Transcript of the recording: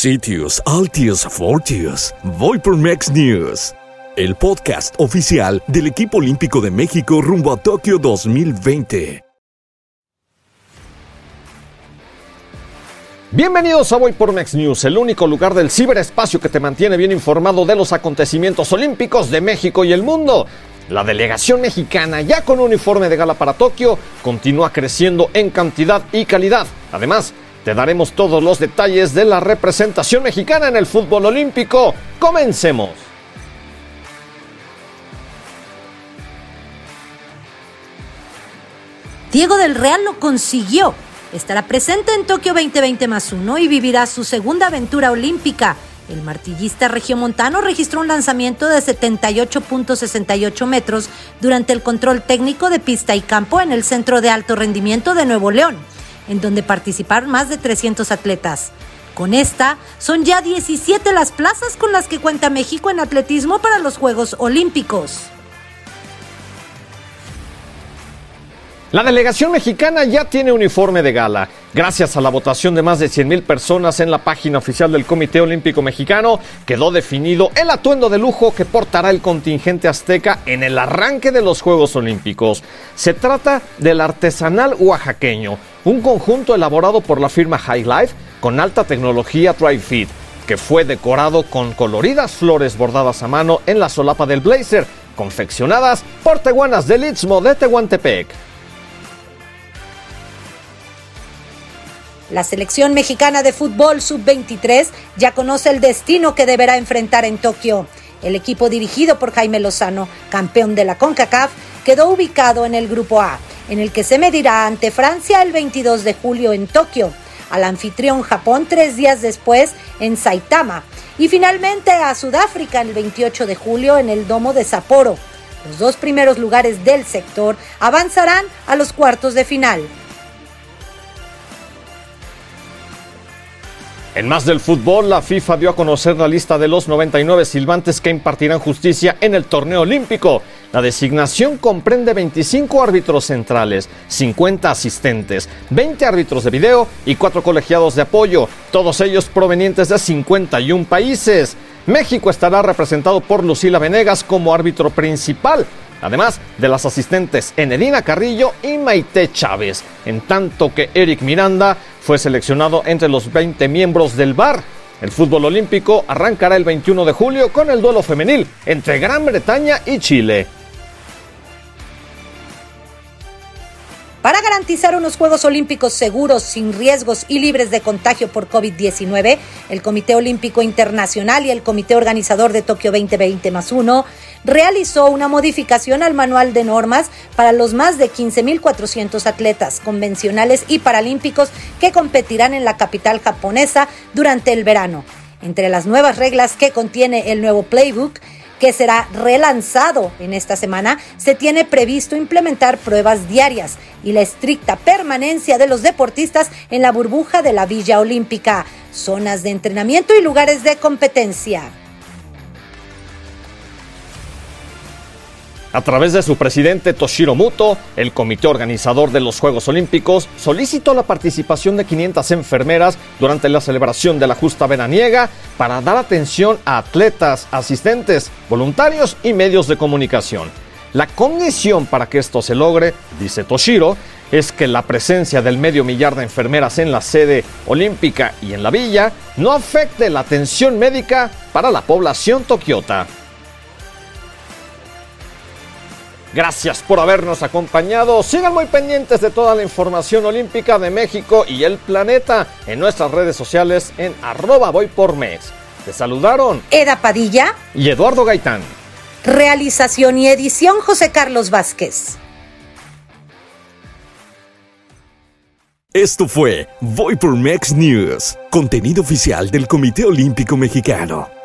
Sitios, Altius, Fortius. Voy por Mex News. El podcast oficial del equipo olímpico de México rumbo a Tokio 2020. Bienvenidos a Voy por Mex News, el único lugar del ciberespacio que te mantiene bien informado de los acontecimientos olímpicos de México y el mundo. La delegación mexicana, ya con uniforme de gala para Tokio, continúa creciendo en cantidad y calidad. Además, te daremos todos los detalles de la representación mexicana en el fútbol olímpico. Comencemos. Diego del Real lo consiguió. Estará presente en Tokio 2020 más uno y vivirá su segunda aventura olímpica. El martillista regiomontano registró un lanzamiento de 78.68 metros durante el control técnico de pista y campo en el Centro de Alto Rendimiento de Nuevo León, en donde participaron más de 300 atletas. Con esta, son ya 17 las plazas con las que cuenta México en atletismo para los Juegos Olímpicos. La delegación mexicana ya tiene uniforme de gala. Gracias a la votación de más de 100.000 personas en la página oficial del Comité Olímpico Mexicano, quedó definido el atuendo de lujo que portará el contingente azteca en el arranque de los Juegos Olímpicos. Se trata del artesanal oaxaqueño, un conjunto elaborado por la firma High Life con alta tecnología Dry Fit, que fue decorado con coloridas flores bordadas a mano en la solapa del blazer, confeccionadas por tehuanas del Istmo de Tehuantepec. La selección mexicana de fútbol sub-23 ya conoce el destino que deberá enfrentar en Tokio. El equipo dirigido por Jaime Lozano, campeón de la CONCACAF, quedó ubicado en el Grupo A, en el que se medirá ante Francia el 22 de julio en Tokio, al anfitrión Japón tres días después en Saitama y finalmente a Sudáfrica el 28 de julio en el Domo de Sapporo. Los dos primeros lugares del sector avanzarán a los cuartos de final. En más del fútbol, la FIFA dio a conocer la lista de los 99 silbantes que impartirán justicia en el torneo olímpico. La designación comprende 25 árbitros centrales, 50 asistentes, 20 árbitros de video y 4 colegiados de apoyo, todos ellos provenientes de 51 países. México estará representado por Lucila Venegas como árbitro principal, además de las asistentes Enedina Carrillo y Maite Chávez, en tanto que Eric Miranda fue seleccionado entre los 20 miembros del VAR. El fútbol olímpico arrancará el 21 de julio con el duelo femenil entre Gran Bretaña y Chile. Para garantizar unos Juegos Olímpicos seguros, sin riesgos y libres de contagio por COVID-19, el Comité Olímpico Internacional y el Comité Organizador de Tokio 2020 más uno realizó una modificación al manual de normas para los más de 15.400 atletas convencionales y paralímpicos que competirán en la capital japonesa durante el verano. Entre las nuevas reglas que contiene el nuevo playbook, que será relanzado en esta semana, se tiene previsto implementar pruebas diarias y la estricta permanencia de los deportistas en la burbuja de la Villa Olímpica, zonas de entrenamiento y lugares de competencia. A través de su presidente Toshiro Muto, el comité organizador de los Juegos Olímpicos solicitó la participación de 500 enfermeras durante la celebración de la justa veraniega para dar atención a atletas, asistentes, voluntarios y medios de comunicación. La condición para que esto se logre, dice Toshiro, es que la presencia del medio millar de enfermeras en la sede olímpica y en la villa no afecte la atención médica para la población tokiota. Gracias por habernos acompañado. Sigan muy pendientes de toda la información olímpica de México y el planeta en nuestras redes sociales en arroba voy por mes. Te saludaron Eda Padilla y Eduardo Gaitán. Realización y edición José Carlos Vázquez. Esto fue Voy por Mex News, contenido oficial del Comité Olímpico Mexicano.